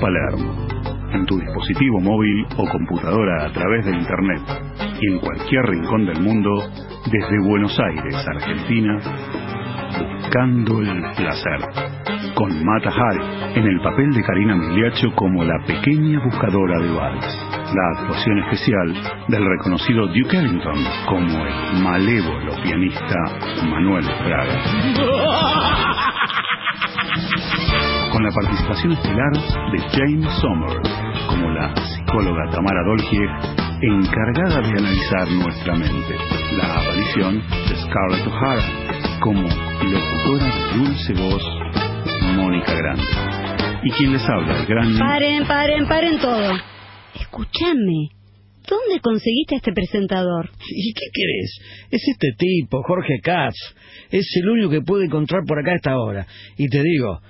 Palermo, en tu dispositivo móvil o computadora a través de Internet y en cualquier rincón del mundo, desde Buenos Aires, Argentina, buscando el placer, con Mata Hari en el papel de Karina Migliaccio como la pequeña buscadora de bares. La actuación especial del reconocido Duke Ellington como el malévolo pianista Manuel Fraga con la participación estelar de James Sommer como la psicóloga Tamara Dolgier, encargada de analizar nuestra mente. La aparición de Scarlett O'Hara como locutora de dulce voz, Mónica Grande. Y quien les habla, el gran... Paren, paren, paren todo. Escúchame. ¿Dónde conseguiste a este presentador? ¿Y qué querés? Es este tipo, Jorge Katz. Es el único que pude encontrar por acá a esta hora. Y te digo,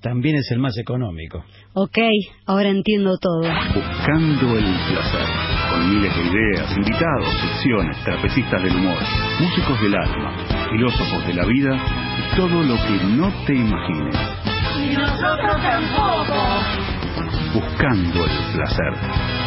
también es el más económico. Ok, ahora entiendo todo. Buscando el placer, con miles de ideas, invitados, secciones, trapecistas del humor, músicos del alma, filósofos de la vida y todo lo que no te imagines. Y nosotros tampoco. Buscando el placer.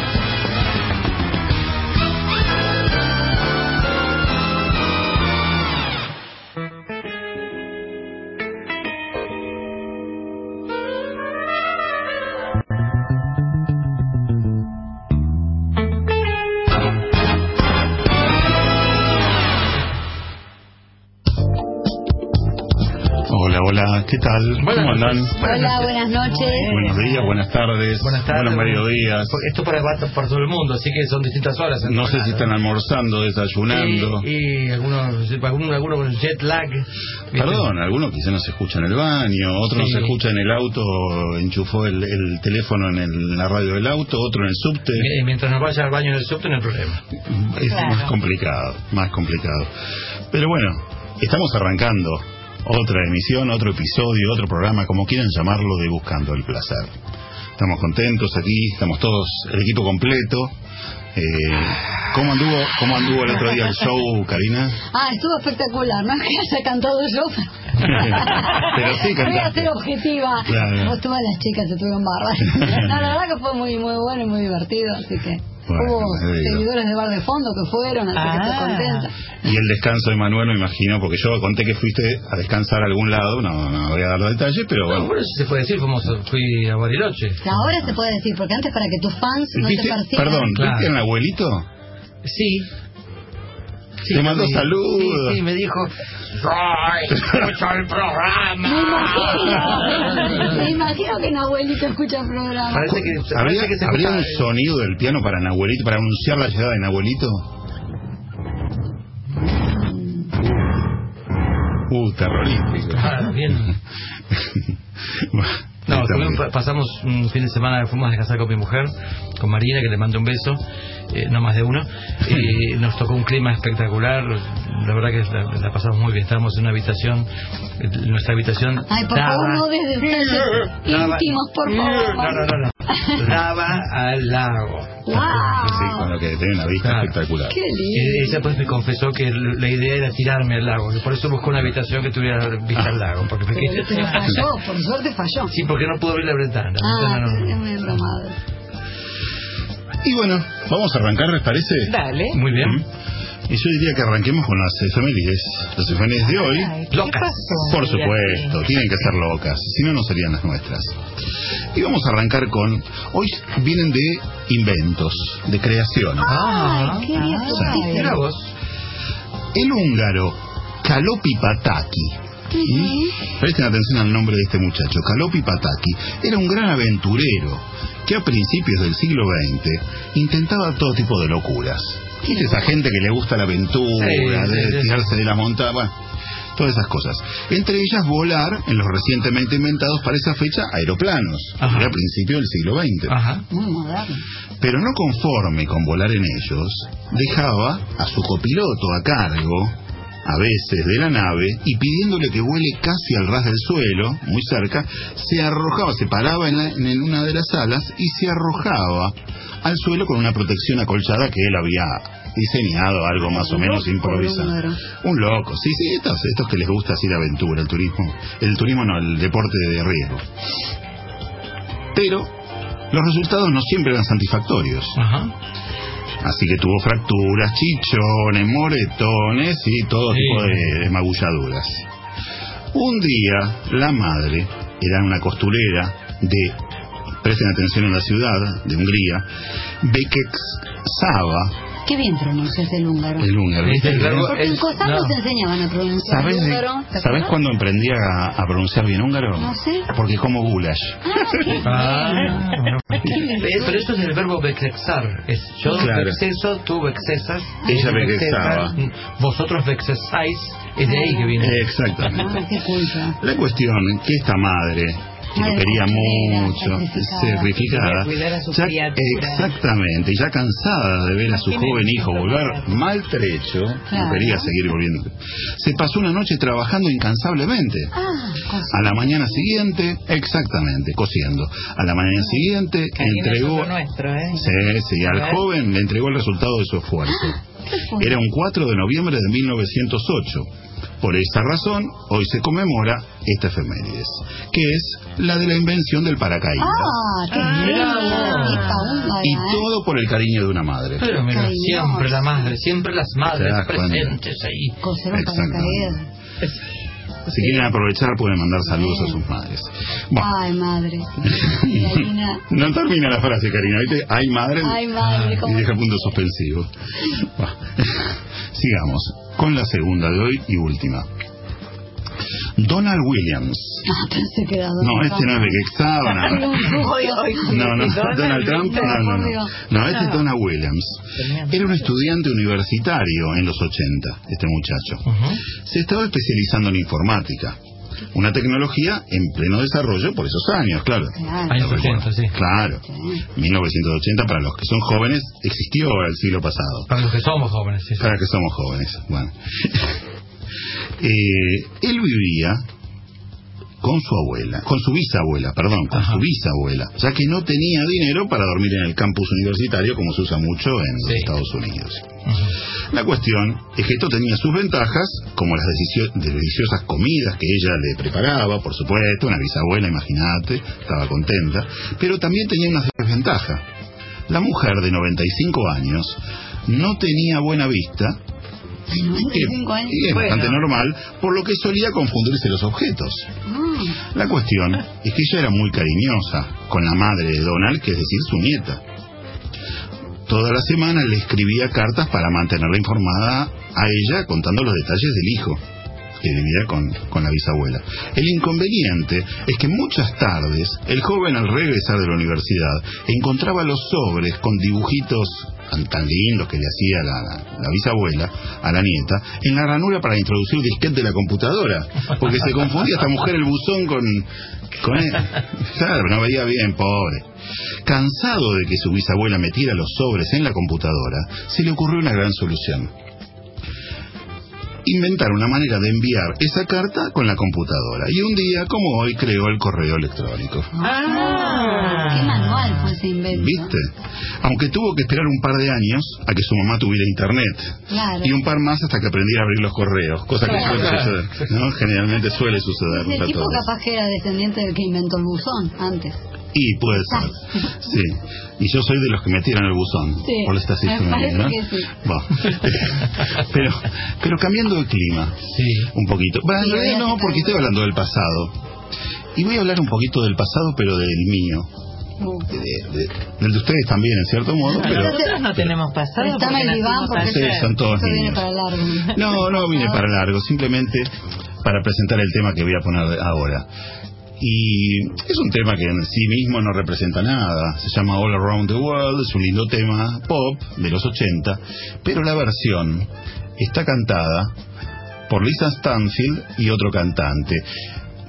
¿Qué tal? Buenas ¿Cómo andan? Hola, buenas noches. Buenos días, buenas tardes, Buenas tardes. buenos mediodías. Esto para, para todo el mundo, así que son distintas horas. No sé si están almorzando, desayunando. Y, y algunos, algunos, algunos con jet lag. ¿viste? Perdón, algunos quizás no se escucha en el baño, otro no Sí. se escucha en el auto, enchufó el, el teléfono en el- la radio del auto, otro en el subte. Mi- Mientras nos vaya al baño en el subte no hay problema. Es más complicado, más complicado. Pero bueno, estamos arrancando otra emisión, otro episodio, otro programa, como quieran llamarlo, de Buscando el Placer. Estamos contentos aquí, estamos todos, el equipo completo. Eh, ¿cómo, anduvo, ¿Cómo anduvo el otro día el show, Karina? Ah, estuvo espectacular. No es que haya cantado yo. Pero sí Voy a cantaste. ser objetiva. Claro. Vos todas las chicas estuvieron bárbaras. No, la verdad que fue muy, muy bueno y muy divertido. Así que Bueno, hubo seguidores de bar de fondo que fueron, así que estoy contenta. Y el descanso de Manuel, me imagino, porque yo conté que fuiste a descansar a algún lado, no, no voy a dar detalles, pero Bueno, bueno. bueno, se puede decir, fuimos, fui a Bariloche. Ahora se puede decir, porque antes para que tus fans no te ¿Viste? persigan. Perdón, Claro. ¿viste al abuelito? Sí. Sí, Te mandó sí, saludos. Sí, sí, me dijo, ¡Ay, escucho el Me programa! imagino, me imagino que un abuelito escucha el programa. Parece que, ¿Habría, parece que se habría un sonido del piano para Nahuelito, para anunciar la llegada de Nahuelito? Uh, terrorífico. Ah, bien. No, tuvimos- pasamos un fin de semana, fuimos a descansar con mi mujer, con Marina, que le mando un beso, eh, no más de uno, y nos tocó un clima espectacular, la verdad que la, la pasamos muy bien, estábamos en una habitación, nuestra habitación Ay, por favor, no des detalles daba- íntimos, por favor. No, no, no, no, daba al lago. Sí, ¡Wow! con lo que tiene una vista Claro. espectacular. ¡Qué lindo! Ella pues me confesó que la idea era tirarme al lago, por eso buscó una habitación que tuviera vista al lago, porque me Pero, pero falló, por suerte falló. Sí, porque no pudo abrir la ventana. Ah, No, no, no. es muy embromado. Y bueno, vamos a arrancar, ¿les parece? Dale. Muy bien. Y yo diría que arranquemos con las efemérides. Las efemérides de hoy, Ay, ¿qué Locas. pasó? por supuesto, tienen que ser locas, si no, no serían las nuestras. Y vamos a arrancar con, hoy vienen de inventos, de creaciones. Ah, qué bien ah. El húngaro Kalopi Pataki. Presten atención al nombre de este muchacho. Kalopi Pataki era un gran aventurero que a principios del siglo XX intentaba todo tipo de locuras. ¿Viste esa gente que le gusta la aventura, Sí, de sí, sí. tirarse de la montaña? Bueno, todas esas cosas. Entre ellas volar en los recientemente inventados para esa fecha aeroplanos, Ajá. que era a principios del siglo XX. Ajá. Pero no conforme con volar en ellos, dejaba a su copiloto a cargo, a veces de la nave, y pidiéndole que vuele casi al ras del suelo, muy cerca, se arrojaba, se paraba en, la- en una de las alas y se arrojaba al suelo con una protección acolchada que él había diseñado, algo más o menos improvisado. Un loco, sí, sí, estos, estos que les gusta así la aventura, el turismo, el turismo no, el deporte de riesgo. Pero los resultados no siempre eran satisfactorios. Ajá. Así que tuvo fracturas, chichones, moretones y todo Sí. tipo de, de magulladuras. Un día, la madre era una costurera de, presten atención en la ciudad, de Hungría, Bekek Qué bien pronuncias el húngaro. el húngaro. El Porque en Cosaco no. se enseñaban a pronunciar ¿Sabes, el húngaro. ¿te ¿sabes cuándo aprendí a, a pronunciar bien húngaro? No sé. Porque como goulash. Ah, pero eso es el verbo vexexar. Es yo Claro. vexeso, tú vexesas. Ella vexesas, Vosotros vexesáis. Es de ahí que viene. Exactamente. Ah, qué culpa. La cuestión que esta madre, que lo quería mucho, sacrificada. ya- exactamente, ya cansada de ver a su joven hijo volver maltrecho, no Claro. quería seguir volviendo, se pasó una noche trabajando incansablemente. Ah. A la mañana siguiente, exactamente, cosiendo. A la mañana siguiente entregó, nuestro, ¿eh? sí, sí, al joven le entregó el resultado de su esfuerzo. ¿Qué fue? Era un 4 de noviembre de 1908. Por esta razón, hoy se conmemora esta efemérides, que es la de la invención del paracaídas. Ah, qué Ah, y ¿eh? todo por el cariño de una madre. Pero mira, siempre la madre, siempre las madres presentes ahí. Coser un paracaídas. Si quieren aprovechar, pueden mandar saludos a sus madres. Bueno, Ay, madre. No termina la frase, Karina. ¿viste? Hay madre. Ay, madre. Y deja punto suspensivo. Bueno, sigamos con la segunda de hoy y última. Donald Williams. Ah, pensé que era No, este no es de que hoy, No, no, Donald Trump, no, no, no. No, este es Donald Williams. Era un estudiante universitario en los 80, este muchacho. Se estaba especializando en informática. Una tecnología en pleno desarrollo por esos años, claro. Claro. Años 80, sí. Claro. 1980, para los que son jóvenes, existió el siglo pasado. Para los que somos jóvenes, sí. sí. Para que somos jóvenes. Bueno. Eh, él vivía con su abuela, con su bisabuela, perdón, con Ajá. su bisabuela, ya que no tenía dinero para dormir en el campus universitario como se usa mucho en Sí. Estados Unidos. La cuestión es que esto tenía sus ventajas, como las delicio- deliciosas comidas que ella le preparaba, por supuesto, una bisabuela, imagínate, estaba contenta, pero también tenía una desventaja. La mujer de 95 años no tenía buena vista, Ay, 95 años. Y es bastante normal, por lo que solía confundirse los objetos. Ah, La cuestión es que ella era muy cariñosa con la madre de Donald, que es decir, su nieta. Toda la semana le escribía cartas para mantenerla informada a ella contando los detalles del hijo que vivía con, con la bisabuela. El inconveniente es que muchas tardes el joven al regresar de la universidad encontraba los sobres con dibujitos tan, lindos que le hacía la, la bisabuela a la nieta en la ranura para introducir el disquete de la computadora, porque se confundía esta mujer el buzón con, con él. Claro, no veía bien, pobre. Cansado de que su bisabuela metiera los sobres en la computadora, se le ocurrió una gran solución. Inventar una manera de enviar esa carta con la computadora. Y un día, como hoy, creó el correo electrónico. Ah, qué manual fue ese invento. ¿Viste? Aunque tuvo que esperar un par de años a que su mamá tuviera internet. Claro. Y un par más hasta que aprendiera a abrir los correos. Cosa que Claro. suele suceder. ¿no? Generalmente suele suceder. A tipo capaz que era descendiente del que inventó el buzón antes. Y puede ser. Sí. Y yo soy de los que metieron el buzón. Sí, Por esta me situación, ¿no? que sí. Bueno. pero, pero cambiando de clima. Sí. Un poquito. Bueno, en realidad no, porque el- estoy hablando del pasado. Y voy a hablar un poquito del pasado, pero del mío. De- de- del de ustedes también, en cierto modo. Pero, Nosotros no tenemos pasado el diván nacimos porque Sí, ayer. son todos esto viene niños. para largo. No, no vine para largo, simplemente para presentar el tema que voy a poner ahora. Y es un tema que en sí mismo no representa nada. Se llama All Around the World, es un lindo tema pop de los 80, pero la versión está cantada por Lisa Stanfield y otro cantante.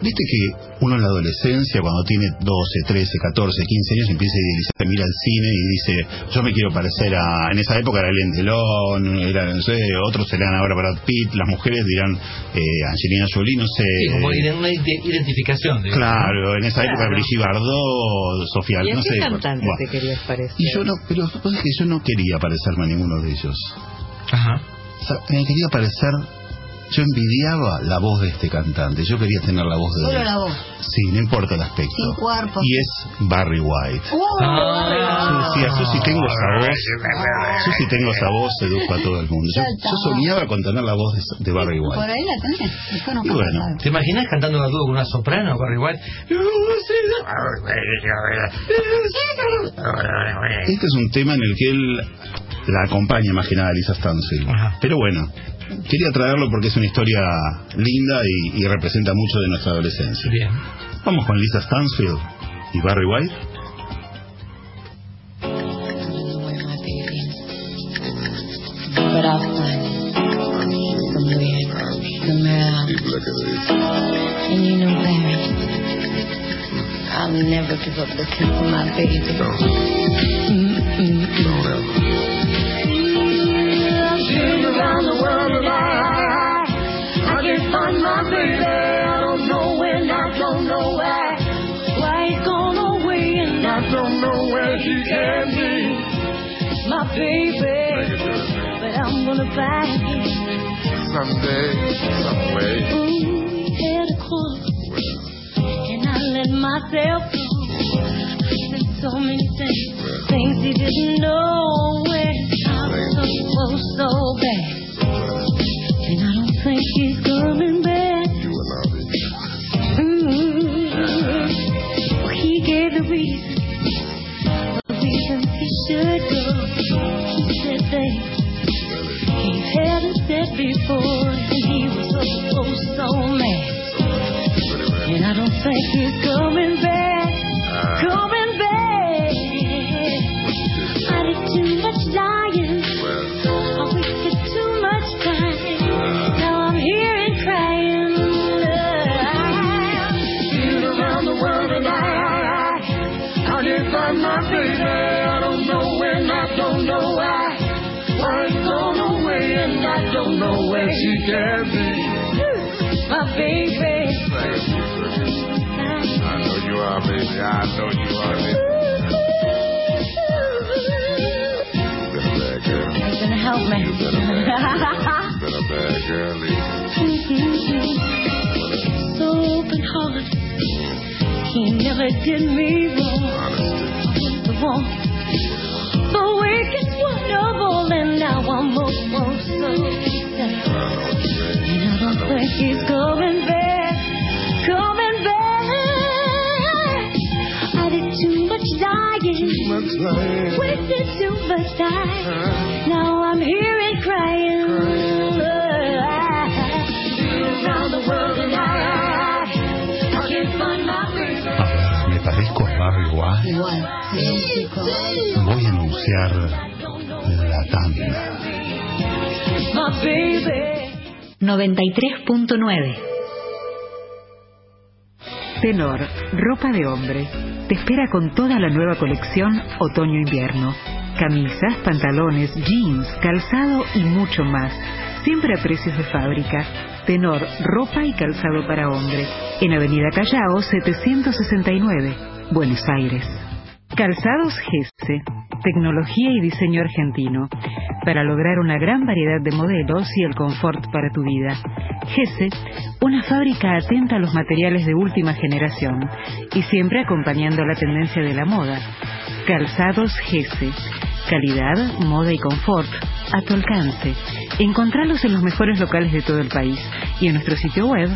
Viste que uno en la adolescencia, cuando tiene 12, 13, 14, 15 años, empieza a idealizar, mira al cine y dice, yo me quiero parecer a... En esa época era Ellen Delon, era, no sé, otros serán ahora Brad Pitt, las mujeres dirán eh, Angelina Jolie, no sé... Sí, como eh, una ide- identificación. digamos. Claro, en esa época. Brigitte Bardot, Sofía, ¿Y a no qué sé. cantante bueno. te querías parecer? Y yo no, pero lo que pasa es que yo no quería parecerme a ninguno de ellos. Ajá. O sea, me quería parecer Yo envidiaba la voz de este cantante. Yo quería tener la voz de Solo él. la voz. Sí, no importa el aspecto. Sin cuerpo. Y es Barry White. Ah. Yo decía, yo sí tengo esa voz. Yo sí tengo esa voz, seduzco a todo el mundo. Yo, yo soñaba con tener la voz de, de Barry Por White. ahí la tenés. No Y bueno. ¿Te imaginas cantando a dúo con una soprano, Barry White? Este es un tema en el que él la acompaña más que nada a Lisa Stansfield. Ajá. Pero bueno, quería traerlo porque es una historia linda y, y representa mucho de nuestra adolescencia. Bien. Vamos con Lisa Stansfield y Barry White. I'll never give up looking for my baby. Baby, but I'm gonna find him. Someday, some way. Ooh, he had a quarrel, and I let myself go. Said so many things, things he didn't know. woman. You better back, better So open heart. He never did me wrong. The wrong. The weakest one of all, and now I'm almost so. And I don't think he's coming back, coming back. I did too much. Too much lying. Wasted too much time. Now I'm here. Crying. Around the world and I, I can't find my baby. A ver, ¿me parezco a Barry White? Chico. Voy a anunciar la tanda. My baby. 93.9 Tenor, ropa de hombre. Te espera con toda la nueva colección otoño-invierno. Camisas, pantalones, jeans, calzado y mucho más. Siempre a precios de fábrica. Tenor, ropa y calzado para hombre. En Avenida Callao 769, Buenos Aires. Calzados Gese, tecnología y diseño argentino, para lograr una gran variedad de modelos y el confort para tu vida. Gese, una fábrica atenta a los materiales de última generación y siempre acompañando la tendencia de la moda. Calzados Gese, calidad, moda y confort a tu alcance. Encontralos en los mejores locales de todo el país y en nuestro sitio web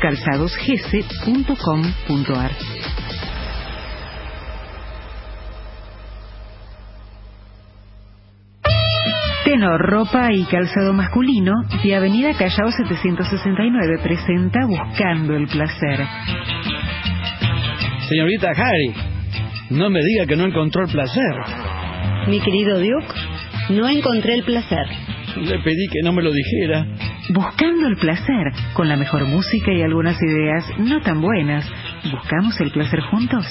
calzadosgese.com.ar. Tenor, ropa y calzado masculino de Avenida Callao 769 presenta Buscando el Placer. Señorita Harry, no me diga que no encontró el placer. Mi querido Duke, no encontré el placer. Le pedí que no me lo dijera. Buscando el placer, con la mejor música y algunas ideas no tan buenas. ¿Buscamos el placer juntos?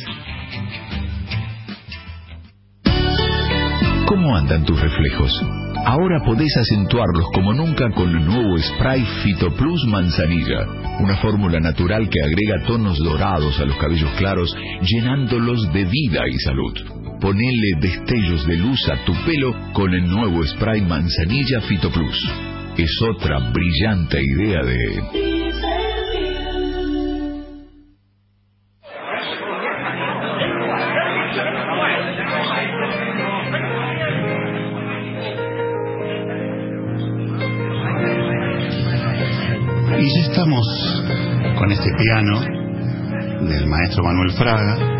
¿Cómo andan tus reflejos? Ahora podés acentuarlos como nunca con el nuevo spray Fito Plus Manzanilla, una fórmula natural que agrega tonos dorados a los cabellos claros, llenándolos de vida y salud. Ponele destellos de luz a tu pelo con el nuevo spray Manzanilla Fito Plus. es otra brillante idea de... Y ya estamos con este piano del maestro Manuel Fraga,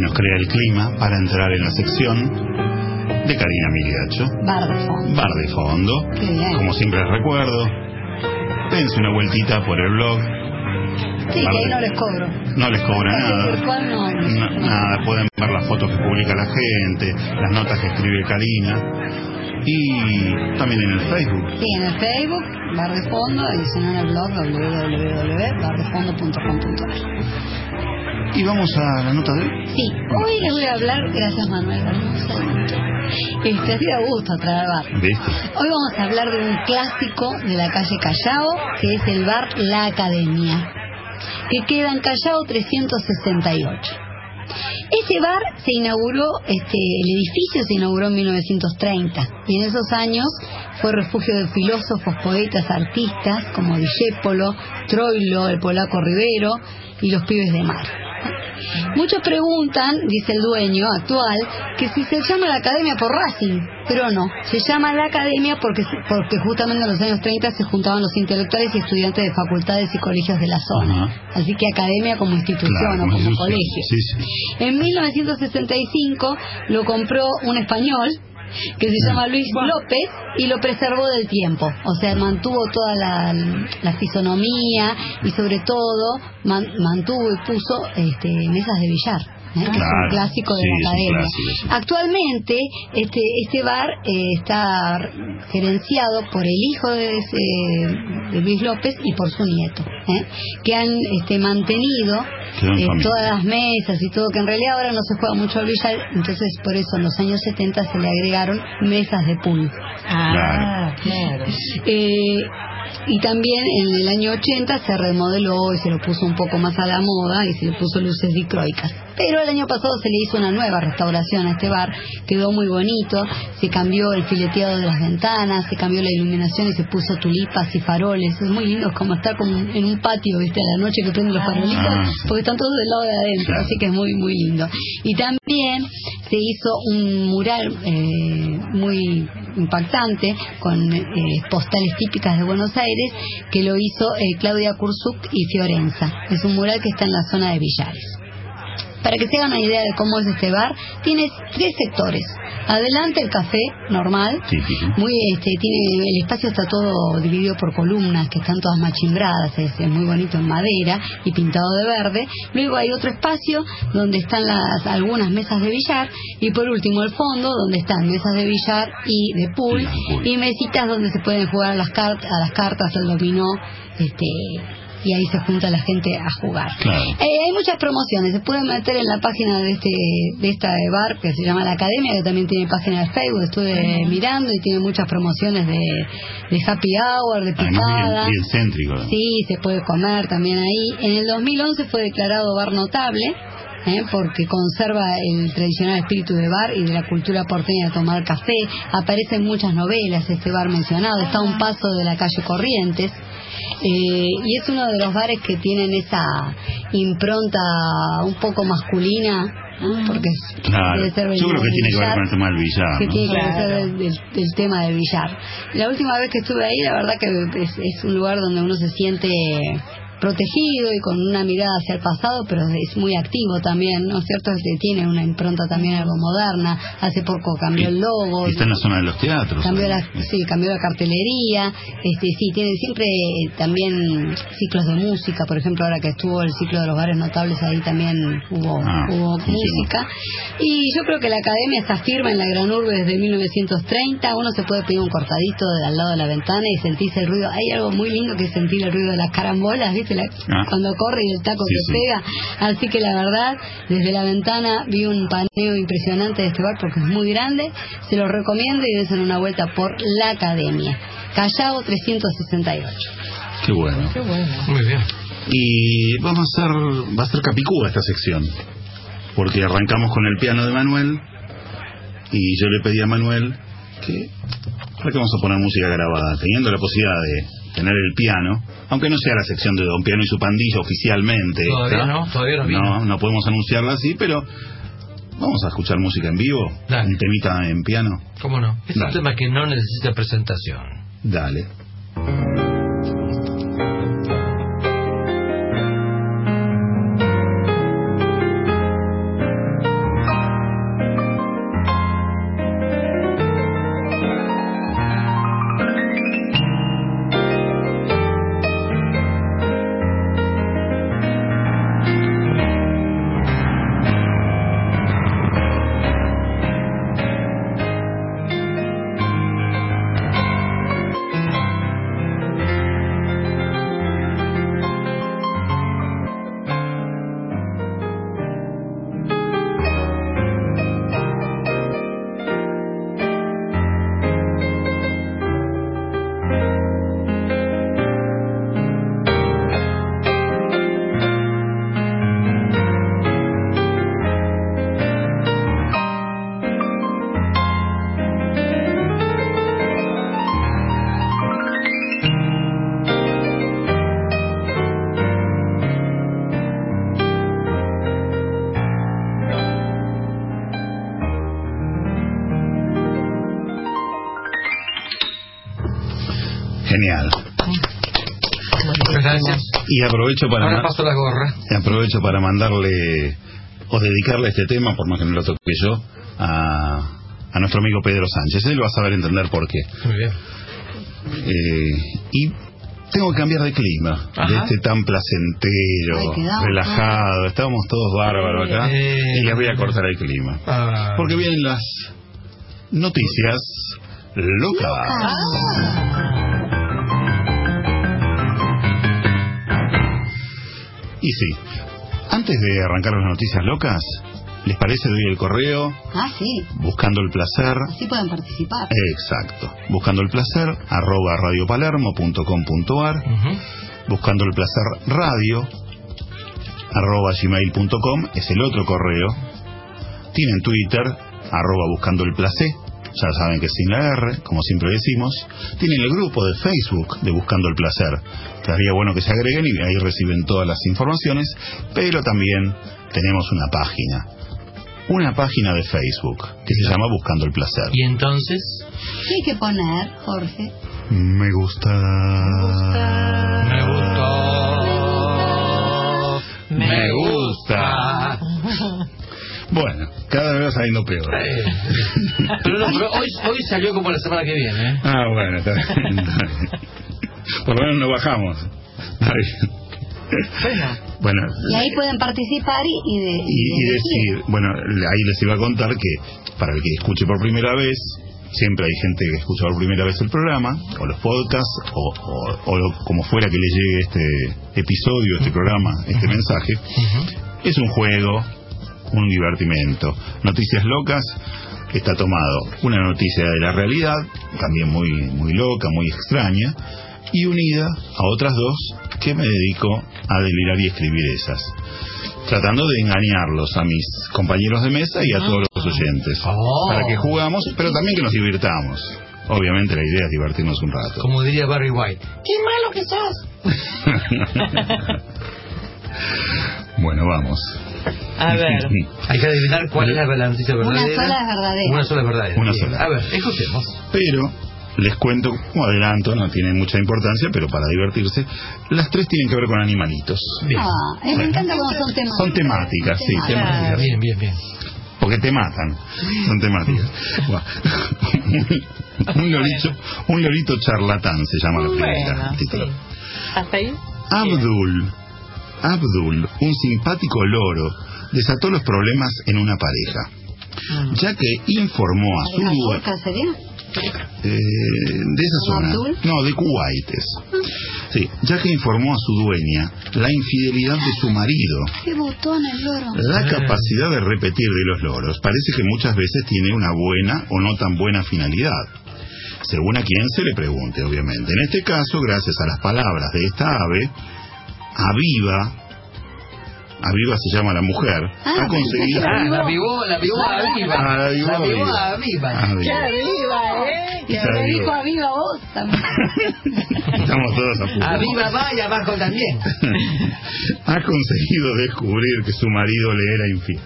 que nos crea el clima para entrar en la sección de Karina Miliacho. Bar de fondo. Bar de fondo. Como siempre les recuerdo, dense una vueltita por el blog. Sí, Bar que ahí de- no les cobro. No les cobra nada. Virtual no, no. Na- nada, pueden ver las fotos que publica la gente, las notas que escribe Karina y también en el Facebook. Sí, en el Facebook, Bar de Fondo, y si no en el blog www.bardefondo.com.ar. Y vamos a la nota de hoy. Sí, hoy les voy a hablar, gracias Manuel. Este, así da gusto traer bar. ¿Viste? Hoy vamos a hablar de un clásico de la calle Callao, que es el bar La Academia, que queda en Callao 368. Ese bar se inauguró, este, el edificio se inauguró en 1930 y en esos años fue refugio de filósofos, poetas, artistas como Discépolo, Troilo, el polaco Rivero y los pibes de mar. Muchos preguntan, dice el dueño actual, que si se llama la academia por Racing, pero no, se llama la academia porque, porque justamente en los años 30 se juntaban los intelectuales y estudiantes de facultades y colegios de la zona. Así que academia como institución Claro, o como colegio. Sí, sí. En 1965 lo compró un español que se llama Luis López y lo preservó del tiempo. O sea, mantuvo toda la, la fisonomía y sobre todo man- mantuvo y puso este, mesas de billar. Que es un Claro, clásico de sí, la es un academia. clásico, sí. Actualmente este este bar eh, está gerenciado por el hijo de, ese- de Luis López y por su nieto, ¿eh? que han este, mantenido eh, todas las mesas y todo, que en realidad ahora no se juega mucho al billar, entonces por eso en los años 70 se le agregaron mesas de pool. Ah, claro. Eh, y también en el año 80 se remodeló y se lo puso un poco más a la moda y se le puso luces dicroicas. Pero el año pasado se le hizo una nueva restauración a este bar, quedó muy bonito, se cambió el fileteado de las ventanas, se cambió la iluminación y se puso tulipas y faroles. Es muy lindo, es como estar como en un patio, ¿viste? A la noche que prenden los farolitos, Ah, sí. porque están todos del lado de adentro, así que es muy, muy lindo. Y también se hizo un mural eh, muy impactante con eh, postales típicas de Buenos Aires que lo hizo eh, Claudia Kurzuk y Fiorenza. Es un mural que está en la zona de Villares. Para que se hagan una idea de cómo es este bar, tiene tres sectores. Adelante el café normal, muy este tiene el espacio está todo dividido por columnas que están todas machimbradas es, es muy bonito en madera y pintado de verde. Luego hay otro espacio donde están las algunas mesas de billar. Y por último el fondo donde están mesas de billar y de pool. Y mesitas donde se pueden jugar a las cartas a las cartas al dominó este y ahí se junta la gente a jugar. Claro. Eh, hay muchas promociones, se pueden meter en la página de este de esta bar que se llama La Academia, que también tiene página de Facebook, estuve mirando y tiene muchas promociones de, de happy hour, de Además, picada. bien, bien céntrico. Sí, se puede comer también ahí. En el 2011 fue declarado bar notable. ¿eh? porque conserva el tradicional espíritu de bar y de la cultura porteña de tomar café. Aparecen muchas novelas este bar mencionado, está a un paso de la calle Corrientes. Eh, y es uno de los bares que tienen esa impronta un poco masculina, porque es- Claro. debe ser Yo creo que del tiene que ver con el tema del billar. que ¿no? tiene que ver del tema del billar. La última vez que estuve ahí, la verdad que es, es un lugar donde uno se siente protegido y con una mirada hacia el pasado, pero es muy activo también, ¿no es cierto? Que tiene una impronta también algo moderna. Hace poco cambió el logo. Está en la zona de los teatros. Cambió la, ¿no? sí, cambió la cartelería, este, sí, tiene siempre eh, también ciclos de música, por ejemplo, ahora que estuvo el ciclo de los bares notables, ahí también hubo, Ah, hubo música. Y yo creo que la academia está firme en la Gran Urbe desde 1930, uno se puede pedir un cortadito de al lado de la ventana y sentirse el ruido. Hay algo muy lindo que es sentir el ruido de las carambolas, ¿viste? La- Ah. Cuando corre y el taco Sí, que sí. pega. Así que la verdad, desde la ventana vi un paneo impresionante de este bar porque es muy grande. Se lo recomiendo y dense una vuelta por la academia. Callao 368. Qué bueno. Qué bueno. Muy bien. Y vamos a hacer, va a ser capicúa esta sección. Porque arrancamos con el piano de Manuel. Y yo le pedí a Manuel que ¿Para qué vamos a poner música grabada? Teniendo la posibilidad de tener el piano, aunque no sea la sección de Don Piano y su pandilla oficialmente. Todavía no, todavía no vino. No, no podemos anunciarla así, pero vamos a escuchar música en vivo. Un temita en piano. ¿Cómo no? Es Dale. un tema que no necesita presentación. Dale. Y aprovecho para Ahora ma- paso la gorra. y aprovecho para mandarle o dedicarle este tema, por más que no lo toque yo, a, a nuestro amigo Pedro Sánchez. Él va a saber entender por qué. Muy bien. Eh, y tengo que cambiar de clima, de este tan placentero, Ay, relajado. Estábamos todos bárbaros acá. Eh. Y les voy a cortar el clima. Ah. Porque vienen las noticias locas. Y sí, antes de arrancar las noticias locas, ¿les parece doy el correo? Ah, sí. Buscando el placer. Así pueden participar. Exacto. Buscando el placer, arroba radiopalermo.com.ar. Buscando el placer radio, arroba gmail.com, es el otro correo. Tienen Twitter, arroba buscando el placer. Ya saben que es sin la R, como siempre decimos. Tienen el grupo de Facebook de Buscando el Placer. Estaría bueno que se agreguen y ahí reciben todas las informaciones. Pero también tenemos una página. Una página de Facebook que se llama Buscando el Placer. ¿Y entonces? ¿Qué hay que poner, Jorge? Me gusta. Me gustó. Me gusta. Bueno, cada vez va saliendo peor. Pero no, pero hoy, hoy salió como la semana que viene. ¿eh? Ah, bueno, está bien. Por lo menos no bajamos. Está bien. Bueno, Y ahí pueden participar y, de- y, y decir, bueno, ahí les iba a contar que para el que escuche por primera vez, siempre hay gente que escucha por primera vez el programa, o los podcasts, o, o- o lo- como fuera que le llegue este episodio, este programa, este mensaje. Es un juego, un divertimento. Noticias locas, está tomado una noticia de la realidad, también muy, muy loca, muy extraña, y unida a otras dos que me dedico a delirar y escribir esas. Tratando de engañarlos a mis compañeros de mesa y a todos los oyentes. Para que jugamos, pero también que nos divirtamos. Obviamente la idea es divertirnos un rato. Como diría Barry White. ¡Qué malo que sos! Bueno, vamos. A ver. Hay que adivinar cuál es la, noticia Una verdadera. sola es verdadera. Una sola es verdadera. Una sola. A ver, escuchemos. Pero les cuento, como adelanto, no tiene mucha importancia, pero para divertirse, las tres tienen que ver con animalitos. Ah, eh, me encanta cuando son temas. Son temáticas, sí, Temáticas. temáticas. Bien, bien, bien. Porque te matan. Son temáticas. Un, lorito, un lorito charlatán se llama la primera. Bueno, sí. ¿Hasta ahí? Abdul, Abdul, un simpático loro, desató los problemas en una pareja, ya que informó a su ¿Pareja dueño turca sería? eh, de esa ¿Como zona, Abdul? no, de Kuwait es. Sí, ya que informó a su dueña la infidelidad de su marido. ¡Qué botón el loro! La capacidad de repetir de los loros parece que muchas veces tiene una buena o no tan buena finalidad, según a quien se le pregunte, obviamente. En este caso, gracias a las palabras de esta ave, aviva Aviva se llama la mujer, ha conseguido... Ah, la vivó, la vivó a viva. Ah, la vivó La. Ah, bien. ¡Qué viva, eh! Y Ya se me digo. dijo a viva vos también. Estamos todos a punto. A viva va y abajo también. ha conseguido descubrir que su marido le era infiel.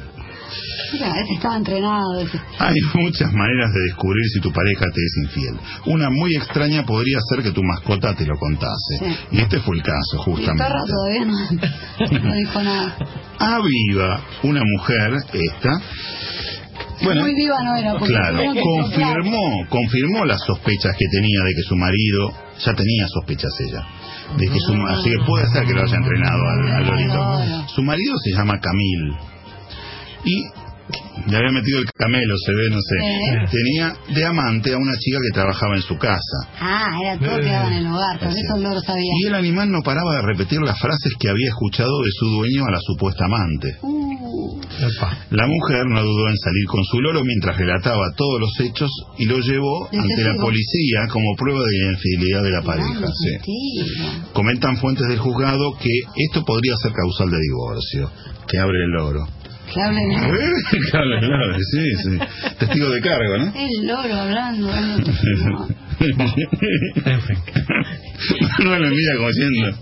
Mira, ese estaba entrenado. ese. Hay muchas maneras de descubrir si tu pareja te es infiel. Una muy extraña podría ser que tu mascota te lo contase. Sí. Y este fue el caso, el justamente. perro todavía no, no dijo nada. Aviva, una mujer, esta, bueno, Muy viva no era. claro, confirmó, confirmó las sospechas que tenía de que su marido, ya tenía sospechas ella, de que su, Ah. así que puede ser que lo haya entrenado al, al lorito. Su marido se llama Camil y le había metido el camelo, se ve, no sé. Tenía de amante a una chica que trabajaba en su casa. Ah, era todo quedaba en el hogar, por eso el loro sabía. Y el animal no paraba de repetir las frases que había escuchado de su dueño a la supuesta amante. Uh, La mujer no dudó en salir con su loro mientras relataba todos los hechos y lo llevó ante la policía como prueba de la infidelidad de la pareja. sí. mentira. Comentan fuentes del juzgado que esto podría ser causal de divorcio. Que abre el loro. Que hablen que abre el loro, sí, sí. Testigo de cargo, ¿no? el loro hablando. No. no lo mira como diciendo.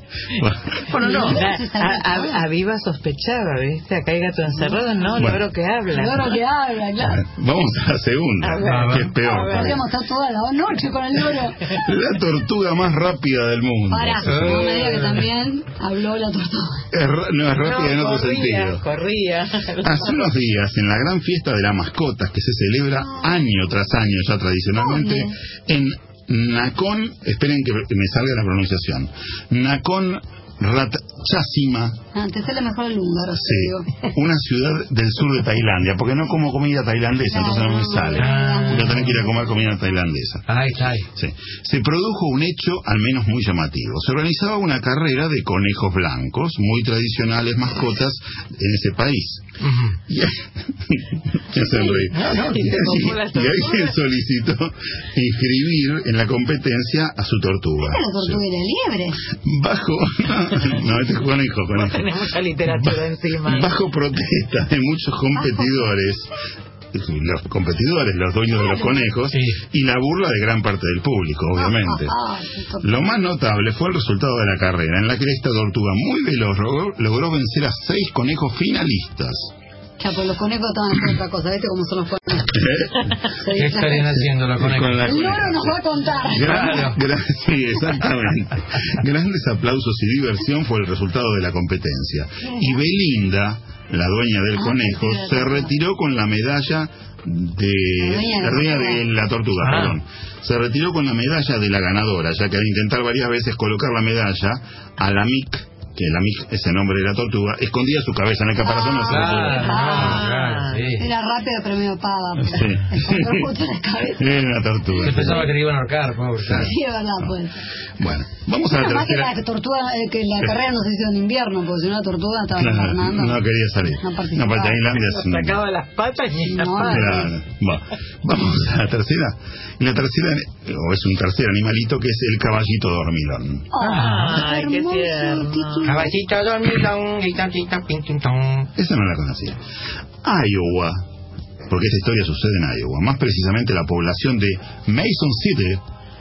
Bueno, no, a, a- a Viva sospechaba, ¿viste? Acá hay gato encerrado, no, Bueno. loro que habla. El loro que habla, claro. Vamos a la segunda, A ver, que es peor. Podríamos estar toda la noche con el loro. La tortuga más rápida del mundo. Ahora, no me diga que también habló la tortuga. Es no es rápida en No, otro corría, sentido. corría. Hace unos días, en la gran fiesta de las mascotas que se celebra año tras año ya tradicionalmente en Nacón, esperen que me salga la pronunciación, Nacón Ratchasima, Ah, te sale mejor el húngaro, sí, te digo. una ciudad del sur de Tailandia, porque no como comida tailandesa, entonces no me sale. Yo tengo que ir a comer comida tailandesa. Ahí. Sí. Se produjo un hecho al menos muy llamativo. Se organizaba una carrera de conejos blancos, muy tradicionales mascotas en ese país. Y, Me hacen reír. Y Y se y alguien solicitó inscribir en la competencia a su tortuga. ¿Esta es la tortuga y la liebre? Bajo, no, este es conejo, conejo. Tiene mucha literatura encima. Bajo protesta de muchos competidores, los competidores, los dueños de los conejos, y la burla de gran parte del público, obviamente. Ah, qué tortuga. Lo más notable fue el resultado de la carrera, en la que esta tortuga muy veloz logró vencer a seis conejos finalistas. Ya, pues los conejos estaban haciendo otra cosa, ¿viste cómo son los conejos? ¿Qué estarían haciendo los conejos? Con la El loro nos va a contar. Gran- gran- sí, exactamente. Grandes aplausos y diversión fue el resultado de la competencia. Y Belinda, la dueña del Ah, conejo, sí, se retiró con la medalla de La tortuga. de la tortuga, Ah. perdón. Se retiró con la medalla de la ganadora, ya que al intentar varias veces colocar la medalla a la MIC, que la MIC es el nombre de la tortuga, escondía su cabeza en el caparazón. no se lo Claro, no, claro, sí. Era rápido pero medio pava. porque Sí. la cabeza. Era una tortuga. Se pensaba que le iban a ahorcar, pobre. Claro. Sí, es verdad, pues. Bueno, vamos a la mal que tercera. la tortuga, eh, que la carrera no se hizo en invierno, porque si no la tortuga estaba Claro, hibernando. no quería salir. No No, participaba. para Tailandia un- Sacaba las patas y No, las Claro. Va. Vamos a la tercera. Y la tercera, o es un tercer animalito, que es el caballito dormilón. Ah, Ay, qué tierno. Título. Caballito dormilón, guita, guita, pin, tin, ton. Esa no la conocía. Iowa, porque esta historia sucede en Iowa, más precisamente la población de Mason City.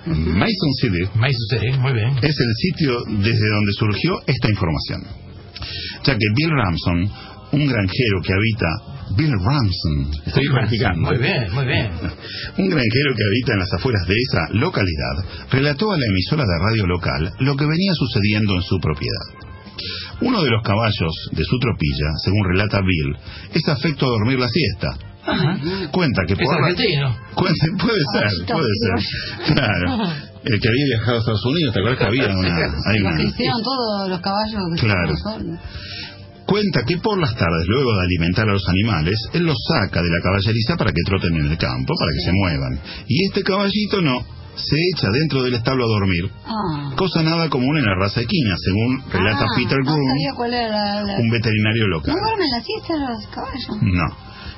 Mason City Me sucede, muy bien. es el sitio desde donde surgió esta información. Ya que Bill Ramson, un granjero que habita... Bill Ramson, estoy practicando. Muy bien, muy bien. Un granjero que habita en las afueras de esa localidad relató a la emisora de radio local lo que venía sucediendo en su propiedad. Uno de los caballos de su tropilla, según relata Bill, es afecto a dormir la siesta. Cuenta que Es por argentino. Cuenta, puede ser, puede ser. Claro. El que había viajado a Estados Unidos, ¿te acuerdas que había una... hay una- hicieron todos los caballos que Claro. son. Cuenta que por las tardes, luego de alimentar a los animales, él los saca de la caballeriza para que troten en el campo, para que se muevan. Y este caballito no, se echa dentro del establo a dormir. Ah. Cosa nada común en la raza equina, según relata Ah, Peter No Groom, sabía cuál era la... la- un veterinario ¿No local. duermen la siesta los caballos? No,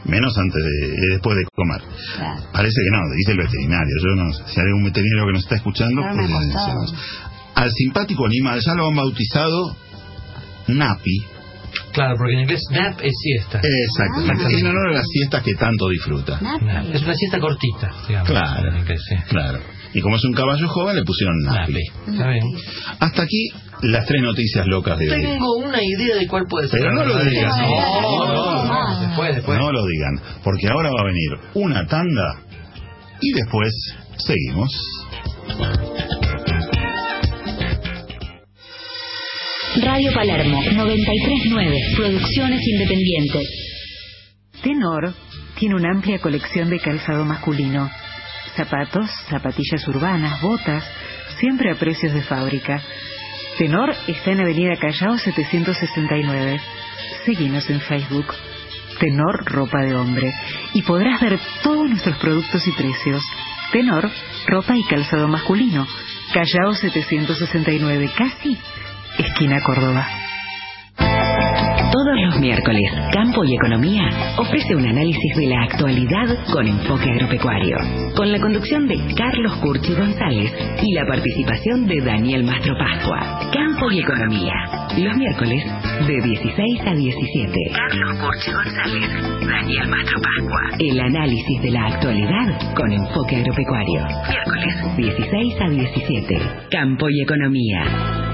menos antes de, después de comer. Claro. Parece que no, dice el veterinario. Yo no sé, si hay algún veterinario que nos está escuchando, pues le decimos. Al simpático animal ya lo han bautizado Napi, Claro, porque en inglés nap es siesta. Exactamente. En honor a las siestas que tanto disfruta. Nap. Es una siesta cortita, digamos. Claro. en inglés, sí. Claro. Y como es un caballo joven, le pusieron Napi. Está bien. Hasta aquí las tres noticias locas de hoy. Tengo una idea de cuál puede ser. Pero no lo digas. No, no, no, después, después. No lo digan, porque ahora va a venir una tanda y después seguimos. Radio Palermo 939, Producciones Independientes. Tenor tiene una amplia colección de calzado masculino. Zapatos, zapatillas urbanas, botas, siempre a precios de fábrica. Tenor está en Avenida Callao 769. Seguinos en Facebook. Tenor Ropa de Hombre. Y podrás ver todos nuestros productos y precios. Tenor, ropa y calzado masculino. Callao 769, casi esquina Córdoba. Los miércoles, Campo y Economía ofrece un análisis de la actualidad con enfoque agropecuario, con la conducción de Carlos Curchi González y la participación de Daniel Mastro Pascua. Campo y Economía, los miércoles de 16 a 17. Carlos Curchi González, Daniel Mastro Pascua. El análisis de la actualidad con enfoque agropecuario. Miércoles 16 a 17. Campo y Economía.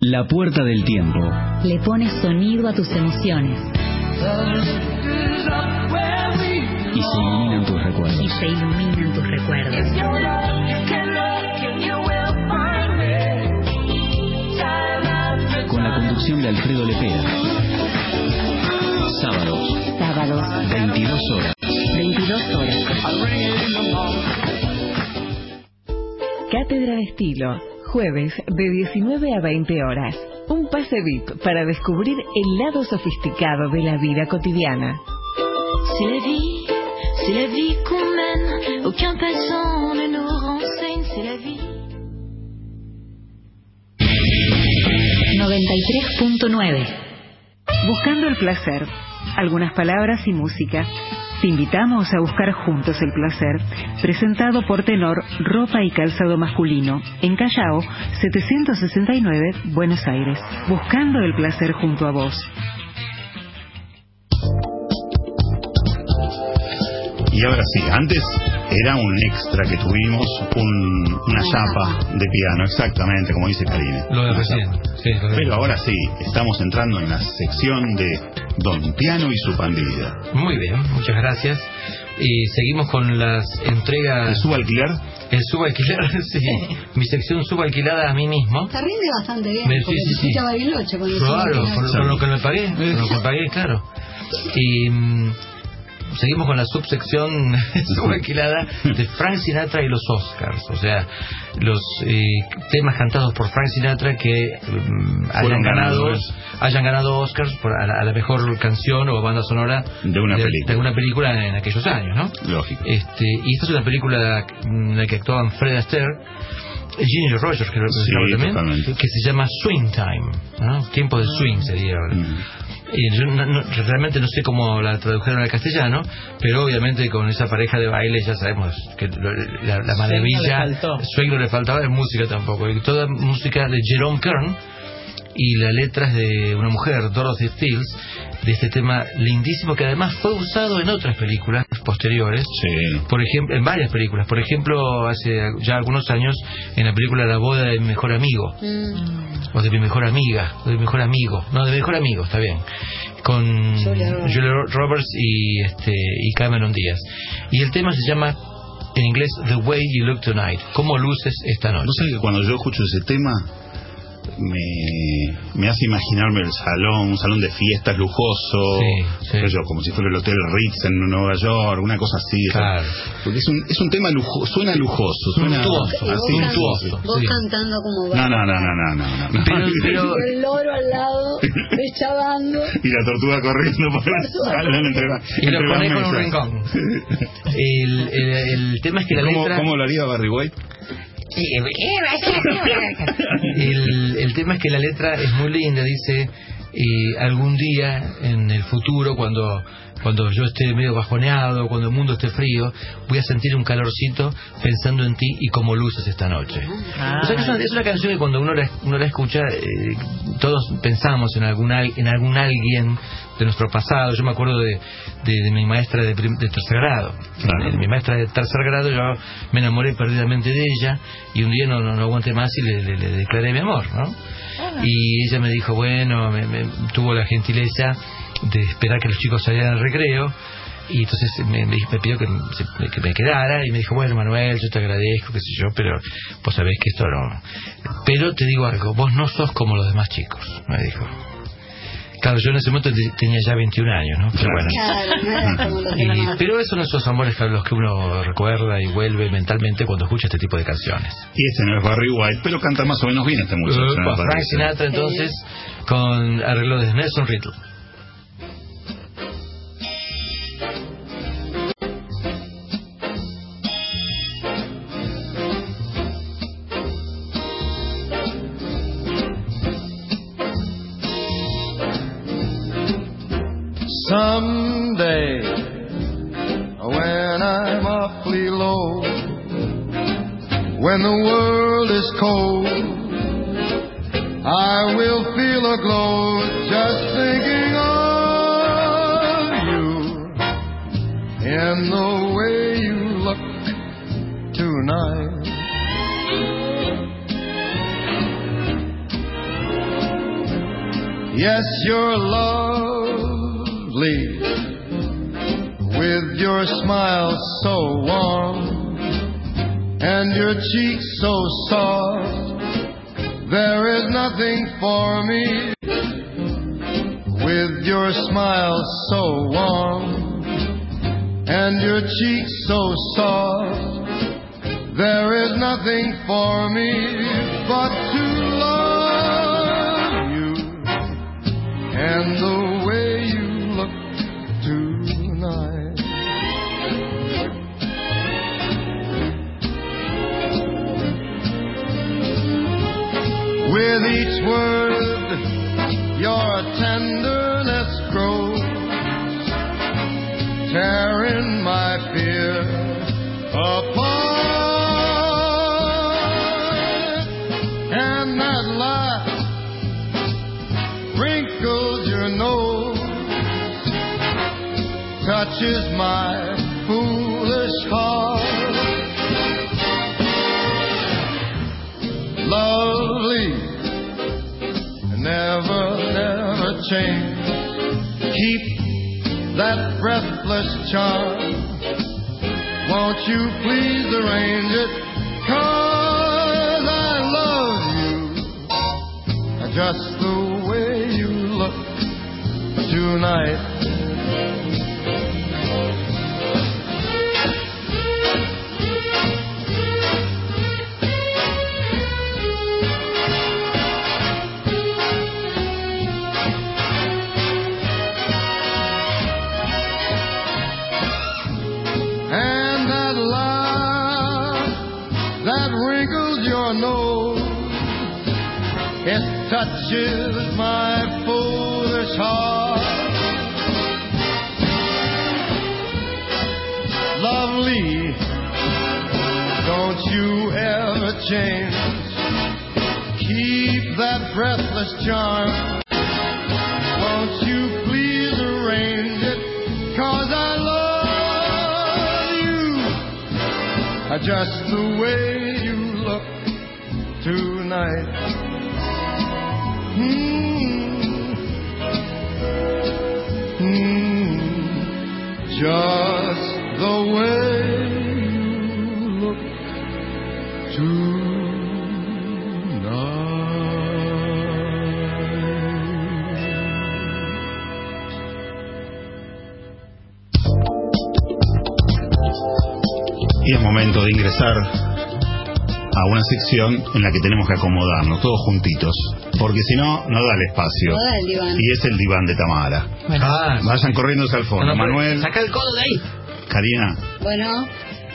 La puerta del tiempo. Le pones sonido a tus emociones Y se iluminan tus recuerdos. y se iluminan tus recuerdos. Con la conducción de Alfredo Lepera. Sábados, Sábados, 22 horas. 22 horas. Cátedra de Estilo, jueves de 19 a 20 horas. Un pase VIP para descubrir el lado sofisticado de la vida cotidiana. C'est la vie, c'est la vie qu'on mène. Aucun passant ne nous renseigne, c'est la vie. 93.9. Buscando el placer, algunas palabras y música. Te invitamos a buscar juntos el placer, presentado por Tenor Ropa y Calzado Masculino, en Callao, 769, Buenos Aires. Buscando el placer junto a vos. Y ahora sí, antes era un extra que tuvimos, un- una chapa de piano, exactamente, como dice Karine. Lo de recién. Sí, lo de- Pero ahora sí, estamos entrando en la sección de Don Piano y su pandilla. Muy bien, muchas gracias. Y seguimos con las entregas. ¿El subalquiler? El subalquiler, sí. Mi sección subalquilada a mí mismo. Se rinde bastante bien, Me- porque sí, sí, se sí. escucha Bariloche cuando Claro, con lo que me pagué, con lo que me pagué, claro. Y mm, seguimos con la subsección subalquilada de Frank Sinatra y los Oscars, o sea, los eh, temas cantados por Frank Sinatra que mm, hayan ganado hayan ganado Oscars por a, la, a la mejor canción o banda sonora De una película. de una película en aquellos años, ¿no? Lógico. Este, y esta es una película en la que actuaban Fred Astaire, Ginger Rogers, que se Sí, llama también, que se llama Swing Time, ¿no? Tiempo de swing sería. Mm. Y yo no- no- realmente no sé cómo la tradujeron al castellano, pero obviamente con esa pareja de baile ya sabemos que lo- la, la maravilla, no le faltaba, de música tampoco. Y toda música de Jerome Kern y las letras de una mujer, Dorothy Fields, de este tema lindísimo que además fue usado en otras películas posteriores. Sí. Por ejemplo, en varias películas. Por ejemplo, hace ya algunos años en la película La boda de mi mejor amigo Mm. o de mi mejor amiga, o de mi mejor amigo, no, de mi mejor amigo, está bien, con Julia Roberts. Julia Roberts y este y Cameron Díaz. Y el tema se llama en inglés The Way You Look Tonight, cómo luces esta noche. ¿Vos sabés que cuando yo escucho ese tema me, me hace imaginarme el salón, un salón de fiestas lujoso, Sí, sí. yo, como si fuera el Hotel Ritz en Nueva York, una cosa así. Claro. Porque es un, es un tema lujo, suena lujoso, suena Suntuoso, así. suntuoso, vos sí. cantando como No, no, no, no, no, no, no. Pero- pero- el loro al lado, deschavando. y la tortuga corriendo por el salón entre, Y lo entre las pone con un rincón. El, el, el tema es que la ¿Cómo, letra... ¿Cómo lo haría Barry White? El, el tema es que la letra es muy linda, dice, y algún día en el futuro, cuando cuando yo esté medio bajoneado, cuando el mundo esté frío, voy a sentir un calorcito pensando en ti y cómo luces esta noche. O sea que es una, es una canción que cuando uno la, uno la escucha, eh, todos pensamos en algún, al- en algún alguien de nuestro pasado. Yo me acuerdo de, de, de mi maestra de, prim- de tercer grado. De mi maestra de tercer grado, yo me enamoré perdidamente de ella y un día no, no, no aguanté más y le, le- le declaré mi amor, ¿no? Y ella me dijo, bueno, me- me- tuvo la gentileza de esperar que los chicos salieran al recreo y entonces me, pidió que me quedara y me dijo, bueno Manuel, yo te agradezco, qué sé yo, pero vos sabés que esto no... Pero te digo algo, vos no sos como los demás chicos, me dijo. Claro, yo en ese momento te- tenía ya 21 años, ¿no? Pero bueno. Claro, no Y- pero esos son esos amores los que uno recuerda y vuelve mentalmente cuando escucha este tipo de canciones. Y este no es Barry White, pero canta más o menos bien este muchacho. Frank. Sinatra entonces con arreglo de Nelson Riddle. When the world is cold, I will feel a glow just thinking of you. And the way you look tonight. Yes, you're lovely. With your smile so warm and your cheeks so soft. There is nothing for me with your smile so warm and your cheeks so soft. There is nothing for me but to love you and the way you touches my foolish heart. Lovely, never, never change. Keep that breathless charm. Won't you please arrange it? Cause I love you just the way you look tonight. Just the way ingresar a una sección en la que tenemos que acomodarnos todos juntitos, porque si no, no da el espacio. No da el diván. Y es el diván de Tamara. Ah, Vayan corriendo hacia el fondo. No, no, pero Manuel, Saca el codo de ahí. Karina, Bueno,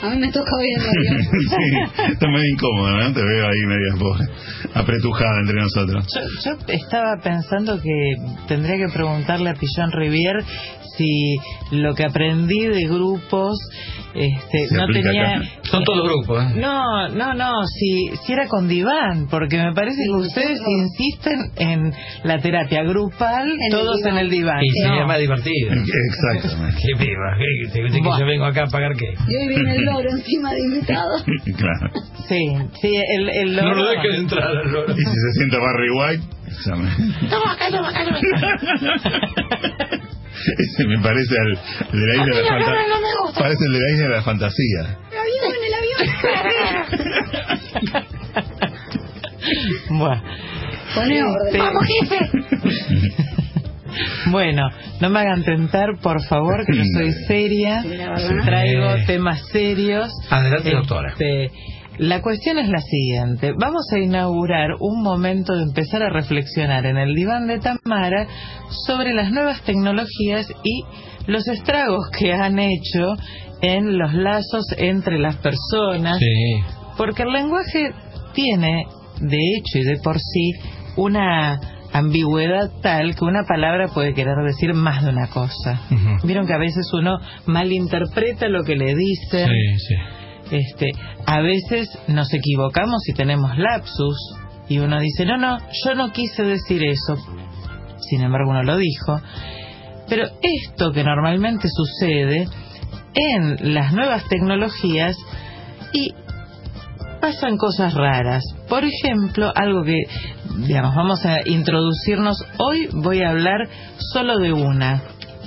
A mí me toca hoy en el avión. sí, está medio incómodo, ¿no? Te veo ahí media pobre, apretujada entre nosotros. Yo, yo estaba pensando que tendría que preguntarle a Pillon Rivier si lo que aprendí de grupos este, Se no tenía... acá. Son todos los grupos, ¿eh? No, no, no, si, si era con diván, porque me parece que ustedes insisten en la terapia grupal, todos en el diván. Y sería No. más divertido. Exactamente. Qué viva, ¿qué? ¿Te crees que Buah. yo vengo acá a pagar qué? Y hoy viene el loro encima de invitado. claro. Sí, sí, el, el No lo loro- dejes entrar al loro. Y si se sienta Barry White, llame. Toma acá, toma acá, toma acá. Ese me parece al el de la isla de la no, fantasía. no, no me gusta. Parece el de la isla de la fantasía. El avión, el avión. Poné orden. Vamos, Bueno, no me hagan tentar, por favor, que yo soy seria. Traigo temas serios. Adelante, Este, doctora. La cuestión es la siguiente. Vamos a inaugurar un momento de empezar a reflexionar en el diván de Tamara sobre las nuevas tecnologías y los estragos que han hecho en los lazos entre las personas. Sí. Porque el lenguaje tiene, de hecho y de por sí, una ambigüedad tal que una palabra puede querer decir más de una cosa. Vieron que a veces uno malinterpreta lo que le dicen. Sí, sí. Este, a veces nos equivocamos y tenemos lapsus y uno dice, no, no, yo no quise decir eso. Sin embargo, uno lo dijo. Pero esto que normalmente sucede en las nuevas tecnologías y pasan cosas raras. Por ejemplo, algo que, digamos, vamos a introducirnos. Hoy voy a hablar solo de una,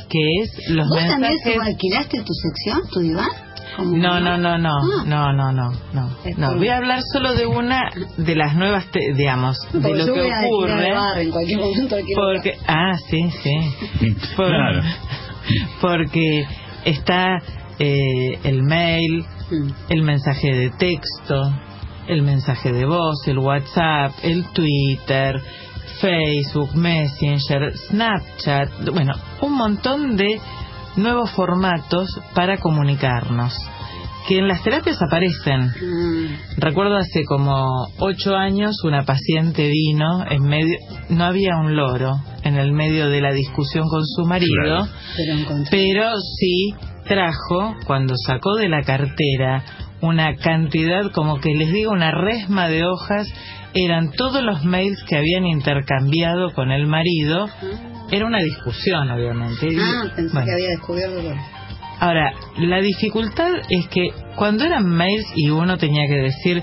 que es los ¿Vos también mensajes... alquilaste tu sección, tu diván? ¿Cómo No, no, no, no, Ah. no, no, no, no. No, voy a hablar solo de una de las nuevas, te- digamos, de Porque lo yo que ocurre. bar en cualquier momento. Porque, ah, sí, sí. Por- Claro. Porque está eh, el mail, Mm. el mensaje de texto, el mensaje de voz, el WhatsApp, el Twitter, Facebook, Messenger, Snapchat, bueno, un montón de nuevos formatos para comunicarnos que en las terapias aparecen. Mm. Recuerdo hace como ocho años una paciente vino en medio, no había un loro en el medio de la discusión con su marido, Claro. Pero encontré. pero sí trajo cuando sacó de la cartera una cantidad como que les digo una resma de hojas eran todos los mails que habían intercambiado con el marido era una discusión obviamente Ah, pensé bueno. que había descubierto. Ahora, la dificultad es que cuando eran mails y uno tenía que decir,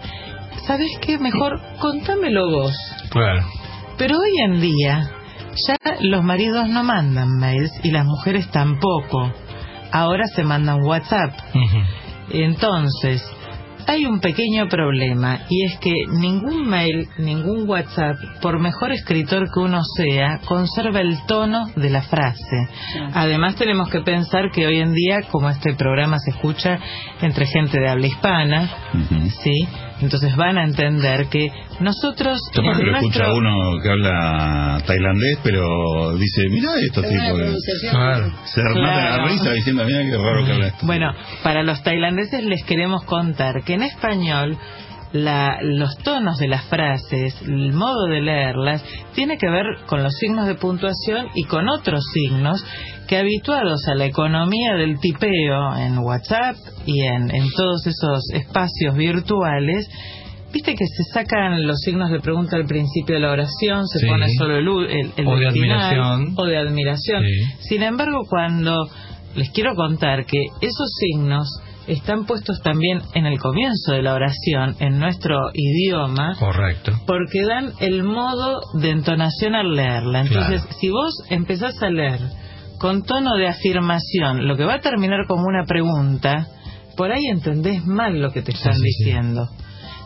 ¿sabes qué? Mejor contámelo vos. Claro. Pero hoy en día ya los maridos no mandan mails y las mujeres tampoco. Ahora se mandan WhatsApp. Entonces, hay un pequeño problema y es que ningún mail, ningún WhatsApp, por mejor escritor que uno sea, conserva el tono de la frase. Además tenemos que pensar que hoy en día, como este programa se escucha entre gente de habla hispana. ¿sí? Entonces van a entender que nosotros Capaz que en lo escucha nuestro- uno que habla tailandés, pero dice, mira estos tipos. Claro. Se matan la risa diciendo, mira qué raro que habla esto. Bueno, para los tailandeses les queremos contar que en español la- los tonos de las frases, el modo de leerlas, tiene que ver con los signos de puntuación y con otros signos que habituados a la economía del tipeo en WhatsApp y en, en todos esos espacios virtuales, Viste que se sacan los signos de pregunta al principio de la oración, se Sí. pone solo el, el, el O de admiración. o de admiración. Sí. Sin embargo, cuando les quiero contar que esos signos están puestos también en el comienzo de la oración, en nuestro idioma, Correcto. porque dan el modo de entonación al leerla. Entonces, Claro. si vos empezás a leer con tono de afirmación, lo que va a terminar como una pregunta, por ahí entendés mal lo que te están sí, sí. diciendo.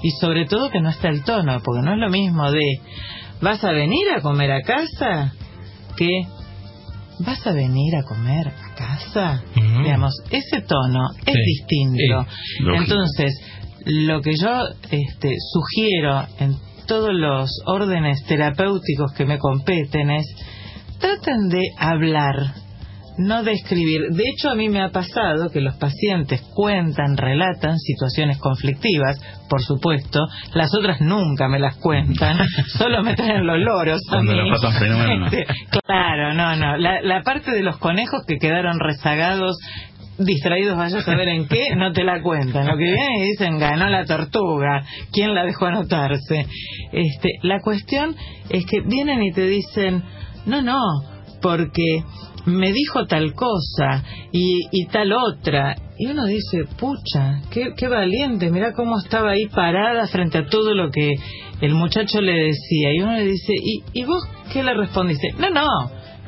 Y sobre todo que no está el tono, porque no es lo mismo de ¿vas a venir a comer a casa? que ¿vas a venir a comer a casa? Ujú. Digamos, ese tono es distinto. Entonces, lo que yo este, sugiero en todos los órdenes terapéuticos que me competen es traten de hablar no describir. De hecho, a mí me ha pasado que los pacientes cuentan, relatan situaciones conflictivas, por supuesto, las otras nunca me las cuentan, solo me traen los loros. a Cuando mí. Este, claro, no, no. La, la parte de los conejos que quedaron rezagados distraídos vaya a saber en qué, no te la cuentan. Lo que vienen y dicen ganó la tortuga, ¿quién la dejó anotarse? Este, la cuestión es que vienen y te dicen, no, no, porque me dijo tal cosa y, y tal otra. Y uno dice, pucha, qué, qué valiente, mira cómo estaba ahí parada frente a todo lo que el muchacho le decía. Y uno le dice, ¿y, y vos qué le respondiste? No, no,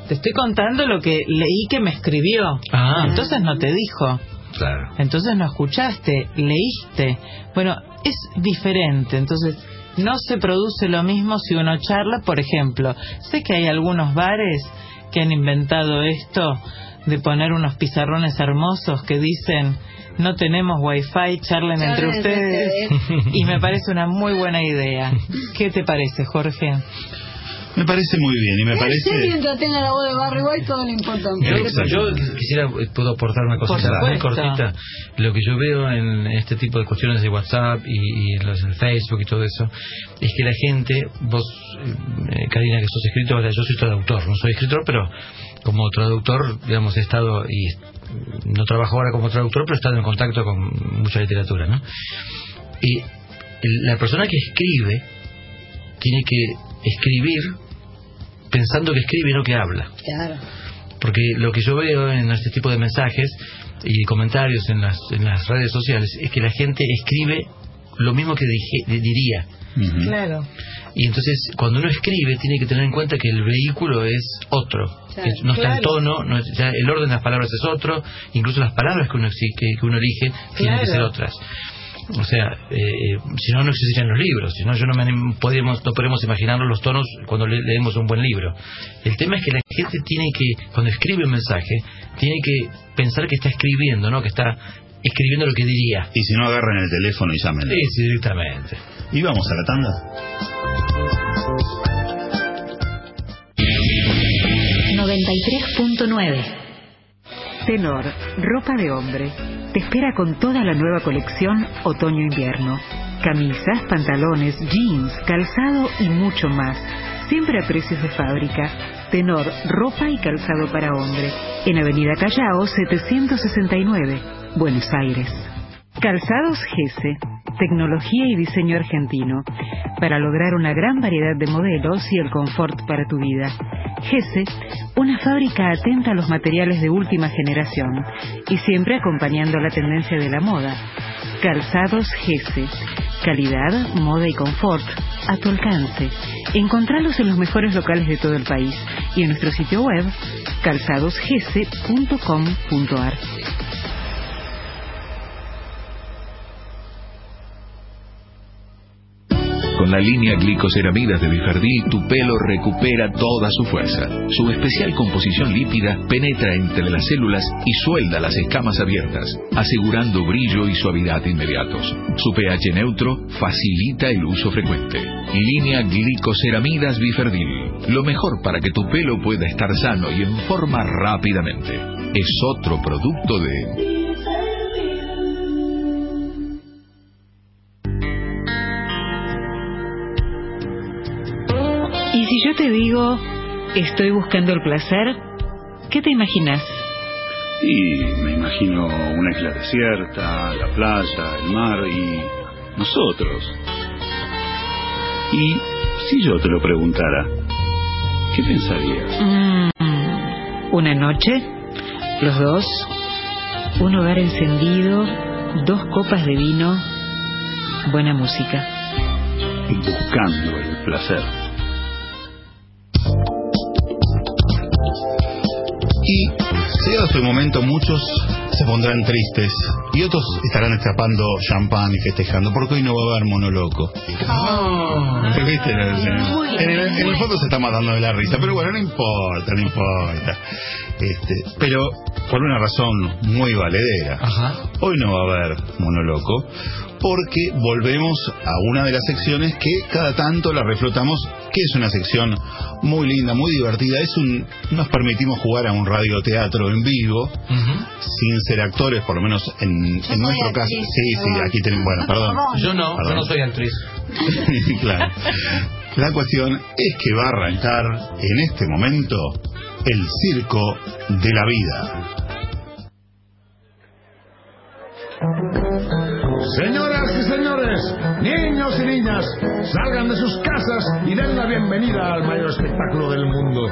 te estoy contando lo que leí que me escribió. Ah. Entonces no te dijo. Claro. Entonces no escuchaste, leíste. Bueno, es diferente. Entonces no se produce lo mismo si uno charla. Por ejemplo, sé que hay algunos bares que han inventado esto de poner unos pizarrones hermosos que dicen no tenemos wifi, charlen entre Charlen entre ustedes. ustedes. Y me parece una muy buena idea. ¿Qué te parece, Jorge? Me parece muy bien y me Sí, parece... mientras tenga la voz de Barry White, todo lo importante. Yo, yo quisiera, eh, puedo aportar una cosita muy cortita. Lo que yo veo en este tipo de cuestiones de WhatsApp y, y en los en Facebook y todo eso, es que la gente, vos, eh, Karina, que sos escritora, yo soy traductor, no soy escritor, pero como traductor, digamos, he estado y no trabajo ahora como traductor, pero he estado en contacto con mucha literatura, ¿no? Y el- la persona que escribe tiene que escribir pensando que escribe y no que habla. Claro. Porque lo que yo veo en este tipo de mensajes y comentarios en las, en las redes sociales es que la gente escribe lo mismo que dije- diría. Claro. Y entonces, cuando uno escribe, tiene que tener en cuenta que el vehículo es otro. Claro. Que no está en Claro. tono, no ya el orden de las palabras es otro, incluso las palabras que uno, exi- que, que uno elige tienen que ser otras. O sea, eh, eh, si no, no existirían los libros. Si no, yo no, me, podemos, no podemos imaginarnos los tonos cuando le- leemos un buen libro. El tema es que la gente tiene que, cuando escribe un mensaje, tiene que pensar que está escribiendo, ¿no? Que está escribiendo lo que diría. Y si no, agarran el teléfono y llamen. Sí, sí, directamente. Y vamos a la tanda. 93.9. Tenor, ropa de hombre. Te espera con toda la nueva colección otoño-invierno. Camisas, pantalones, jeans, calzado y mucho más. Siempre a precios de fábrica. Tenor, ropa y calzado para hombre. En Avenida Callao 769, Buenos Aires. Calzados Gese. Tecnología y diseño argentino. Para lograr una gran variedad de modelos y el confort para tu vida. Gese, una fábrica atenta a los materiales de última generación y siempre acompañando la tendencia de la moda. Calzados Gese. Calidad, moda y confort a tu alcance. Encontralos en los mejores locales de todo el país y en nuestro sitio web calzadosgese.com.ar. Con la línea glicoceramidas de Biferdil, tu pelo recupera toda su fuerza. Su especial composición lípida penetra entre las células y suelda las escamas abiertas, asegurando brillo y suavidad inmediatos. Su pH neutro facilita el uso frecuente. Línea glicoceramidas Biferdil. Lo mejor para que tu pelo pueda estar sano y en forma rápidamente. Es otro producto de te digo, estoy buscando el placer, ¿qué te imaginas? Y me imagino una isla desierta, la playa, el mar y nosotros. Y si yo te lo preguntara, ¿qué pensarías? Mm, una noche, los dos, un hogar encendido, dos copas de vino, buena música. Buscando el placer. Y llegado su momento, muchos se pondrán tristes y otros estarán escapando champán y festejando porque hoy no va a haber monoloco. ¿Viste? En el, en el- en el fondo se está matando de la risa, pero bueno, no importa, no importa. Este, pero por una razón muy valedera. Hoy no va a haber monoloco porque volvemos a una de las secciones que cada tanto la reflotamos que es una sección muy linda, muy divertida. Es un, nos permitimos jugar a un radioteatro en vivo, sin ser actores, por lo menos en, en nuestro caso. Sí, sí, aquí tenemos, bueno, perdón. Yo no, yo no soy actriz. claro. La cuestión es que va a arrancar en este momento el circo de la vida. Señoras y señores, niños y niñas, salgan de sus casas y den la bienvenida al mayor espectáculo del mundo.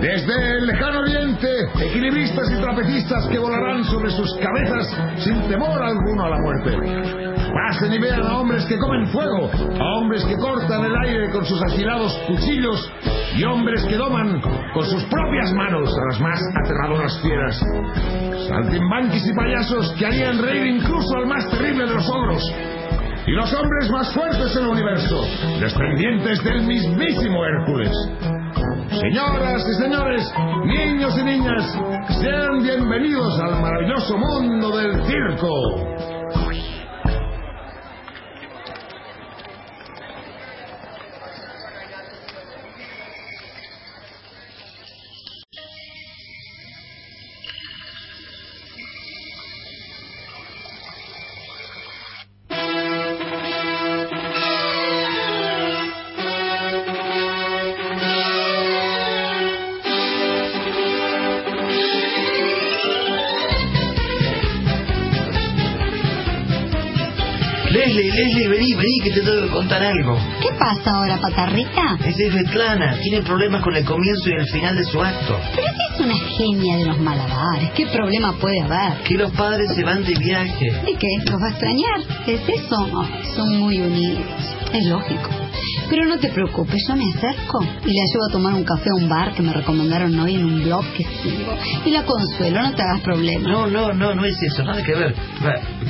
Desde el lejano oriente, equilibristas y trapecistas que volarán sobre sus cabezas sin temor alguno a la muerte. Pasen y vean a hombres que comen fuego, a hombres que cortan el aire con sus afilados cuchillos y hombres que doman con sus propias manos a las más aterradoras fieras. Saltimbanquis y payasos que harían reír incluso al más terrible de los ogros. Y los hombres más fuertes en el universo, descendientes del mismísimo Hércules. Señoras y señores, niños y niñas, sean bienvenidos al maravilloso mundo del circo. Leslie, vení, vení, que te tengo que contar algo. ¿Qué pasa ahora, patarrita? Es Svetlana, tiene problemas con el comienzo y el final de su acto. Pero esa es una genia de los malabares. ¿Qué problema puede haber? Que los padres se van de viaje. ¿Y qué? ¿Los va a extrañar? ¿Es eso? Son muy unidos. Es lógico. Pero no te preocupes, yo me acerco y la llevo a tomar un café a un bar que me recomendaron hoy en un blog que sigo. Y la consuelo, no te hagas problema. No, no, no, no es eso, nada que ver.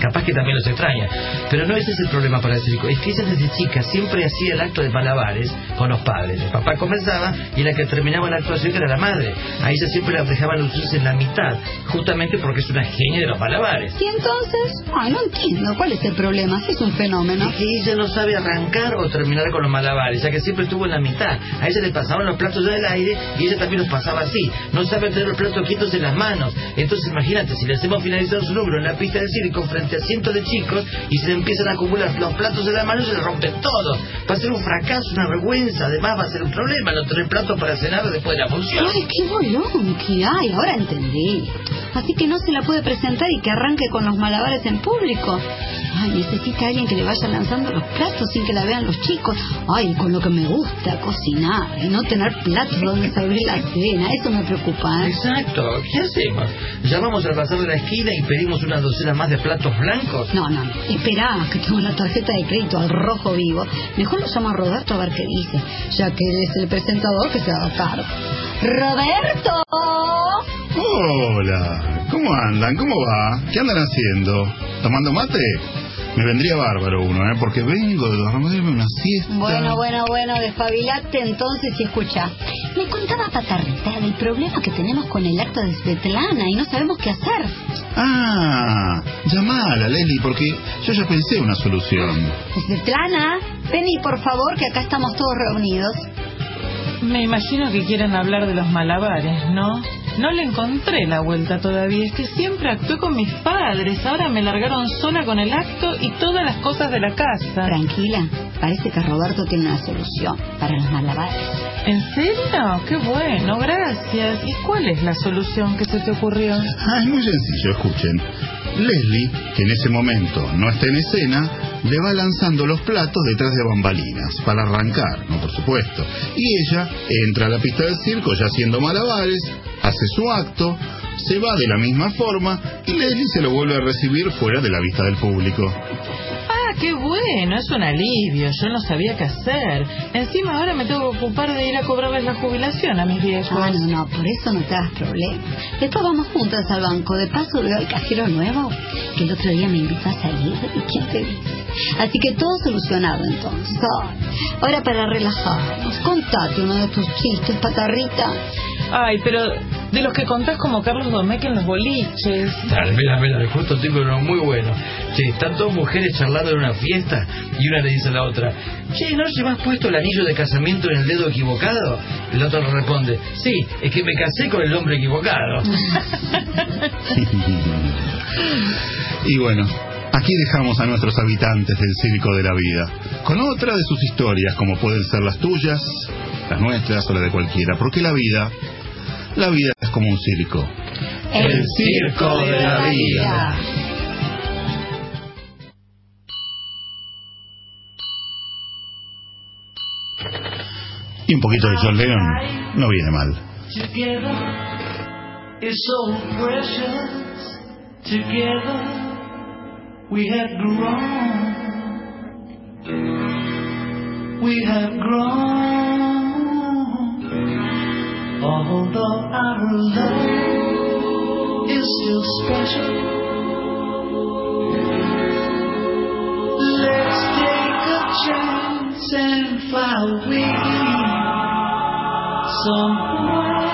Capaz que también los extraña. Pero no ese es el problema para el circo. Es que ella desde chica siempre hacía el acto de malabares con los padres. El papá comenzaba y la que terminaba la actuación era la madre. A ella siempre la dejaban lucirse en la mitad, justamente porque es una genia de los malabares. ¿Y entonces? Ay, no entiendo. ¿Cuál es el problema? Si es un fenómeno. Es que ella no sabe arrancar o terminar con los malabares, ya que siempre estuvo en la mitad. A ella le pasaban los platos del aire y ella también los pasaba así. No sabe tener los platos quietos en las manos. Entonces imagínate, si le hacemos finalizar su número en la pista de circo frente a cientos de chicos y se empiezan a acumular los platos en la mano, se le rompen todos. Va a ser un fracaso, una vergüenza. Además va a ser un problema no tener platos para cenar después de la función. Ay, qué bolón que hay, ahora entendí. Así que no se la puede presentar y que arranque con los malabares en público. Ay, necesita alguien que le vaya lanzando los platos sin que la vean los chicos. Ay, con lo que me gusta cocinar y no tener platos donde servir la cena, eso me preocupa. ¿eh? Exacto, ¿qué hacemos? ¿Llamamos al bazar de la esquina y pedimos una docena más de platos blancos? No, no, no. Esperá, que tengo la tarjeta de crédito al rojo vivo. Mejor lo llamo a Roberto a ver qué dice, ya que él es el presentador que se haga cargo. ¡Roberto! Hola, ¿cómo andan? ¿Cómo va? ¿Qué andan haciendo? ¿Tomando mate? Me vendría bárbaro uno, ¿eh? Porque vengo de dormirme una siesta. Bueno, bueno, bueno, despabilate entonces y escucha. Me contaba Patarrita del problema que tenemos con el acto de Svetlana y no sabemos qué hacer. Ah, llamala, Leslie, porque yo ya pensé una solución. Svetlana, vení por favor que acá estamos todos reunidos. Me imagino que quieren hablar de los malabares, ¿no? No le encontré la vuelta todavía. Es que siempre actué con mis padres. Ahora me largaron sola con el acto y todas las cosas de la casa. Tranquila, parece que Roberto tiene una solución para los malabares. ¿En serio? Qué bueno, gracias. ¿Y cuál es la solución que se te ocurrió? Ah, es muy sencillo, escuchen. Leslie, que en ese momento no está en escena, le va lanzando los platos detrás de bambalinas, para arrancar, ¿no? Por supuesto. Y ella entra a la pista del circo ya haciendo malabares, hace su acto, se va de la misma forma y Leslie se lo vuelve a recibir fuera de la vista del público. Ah, qué bueno, es un alivio. Yo no sabía qué hacer. Encima ahora me tengo que ocupar de ir a cobrarles la jubilación a mis viejos. Ah, no, no, por eso no te hagas problema. Después vamos juntas al banco. De paso veo al cajero nuevo, que el otro día me invitó a salir. ¿Y quién te dice? Así que todo solucionado entonces. Ahora para relajarnos, contate uno de tus chistes, patarrita. Ay, pero De los que contás como Carlos Domecq en los boliches. Dale, mira, mira, justo tengo uno muy bueno. Che, están dos mujeres charlando en una fiesta y una le dice a la otra, che, ¿no llevas puesto el anillo de casamiento en el dedo equivocado? Y la otra le responde, sí, es que me casé con el hombre equivocado. Y bueno, aquí dejamos a nuestros habitantes del circo de la vida, con otra de sus historias, como pueden ser las tuyas, las nuestras o las de cualquiera, porque la vida, la vida como un circo. El circo de la vida. Y un poquito de John Lennon no viene mal. Together is so precious. Together we have grown. We have grown. Although our love is still special. Let's take a chance and fly away somewhere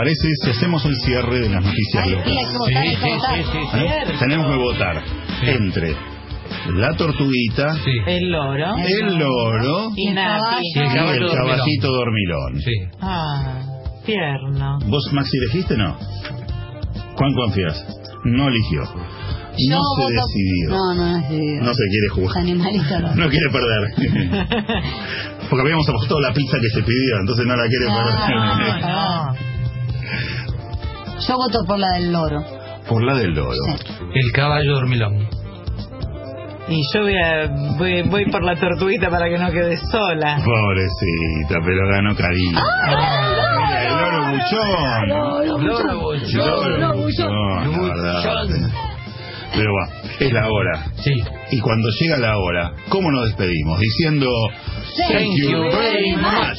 parece si hacemos el cierre de las noticias locas? ¿Eh? Tenemos que votar entre la tortuguita, El loro. el loro Y el caballito dormilón. Ah, tierno. ¿Vos, Maxi, elegiste no? ¿Cuán confías? No eligió. Yo No se voto- decidió. No, no. No se quiere jugar. no. No quiere perder. Porque habíamos apostado la pizza que se pidió, entonces no la quiere perder. Yo voto por la del loro. Por la del loro. El caballo dormilón. Y yo voy, a, voy, voy por la tortuguita para que no quede sola. Pobrecita, pero ganó cariño. Mira, el loro buchón. Loro buchón. Loro buchón. Pero va, es la hora. Sí. Y cuando llega la hora, ¿cómo nos despedimos? Diciendo Thank you very much.